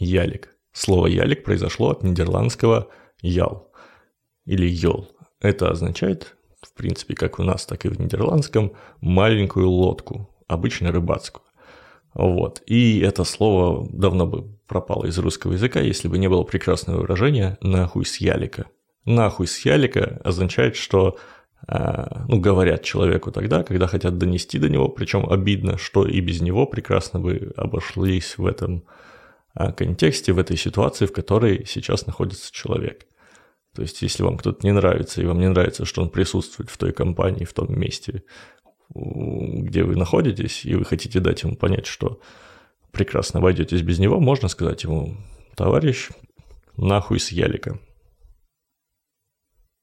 ялик. Слово ялик произошло от нидерландского ял или йол. Это означает, в принципе, как у нас, так и в нидерландском, маленькую лодку, обычно рыбацкую. Вот. И это слово давно бы пропало из русского языка, если бы не было прекрасного выражения «нахуй с ялика». «Нахуй с ялика» означает, что а, ну, говорят человеку тогда, когда хотят донести до него, причем обидно, что и без него прекрасно бы обошлись в этом контексте, в этой ситуации, в которой сейчас находится человек. То есть, если вам кто-то не нравится, и вам не нравится, что он присутствует в той компании, в том месте, где вы находитесь, и вы хотите дать ему понять, что прекрасно обойдетесь без него, можно сказать ему, товарищ, нахуй с ялика.